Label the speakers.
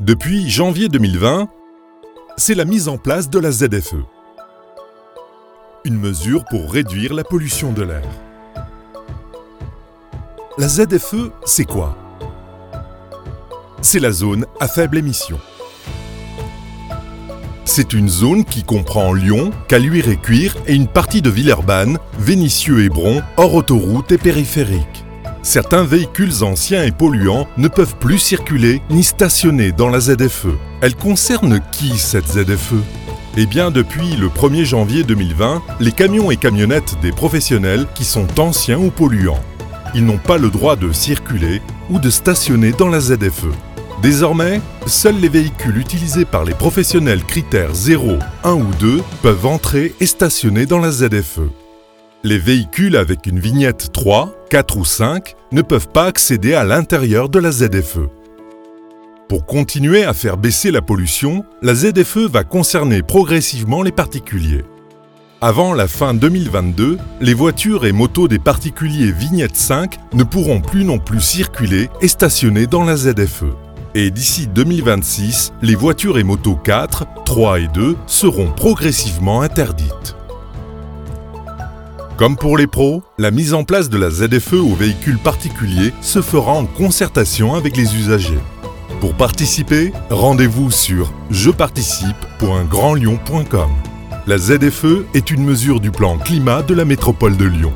Speaker 1: Depuis janvier 2020, c'est la mise en place de la ZFE. Une mesure pour réduire la pollution de l'air. La ZFE, c'est quoi? C'est la zone à faible émission. C'est une zone qui comprend Lyon, Caluire et Cuire et une partie de Villeurbanne, Vénissieux et Bron, hors autoroute et périphérique. Certains véhicules anciens et polluants ne peuvent plus circuler ni stationner dans la ZFE. Elle concerne qui cette ZFE eh bien, depuis le 1er janvier 2020, les camions et camionnettes des professionnels qui sont anciens ou polluants. Ils n'ont pas le droit de circuler ou de stationner dans la ZFE. Désormais, seuls les véhicules utilisés par les professionnels critères 0, 1 ou 2 peuvent entrer et stationner dans la ZFE. Les véhicules avec une vignette 3, 4 ou 5 ne peuvent pas accéder à l'intérieur de la ZFE. Pour continuer à faire baisser la pollution, la ZFE va concerner progressivement les particuliers. Avant la fin 2022, les voitures et motos des particuliers vignette 5 ne pourront plus non plus circuler et stationner dans la ZFE. Et d'ici 2026, les voitures et motos 4, 3 et 2 seront progressivement interdites. Comme pour les pros, la mise en place de la ZFE aux véhicules particuliers se fera en concertation avec les usagers. Pour participer, rendez-vous sur jeparticipe.grandlyon.com. La ZFE est une mesure du plan climat de la métropole de Lyon.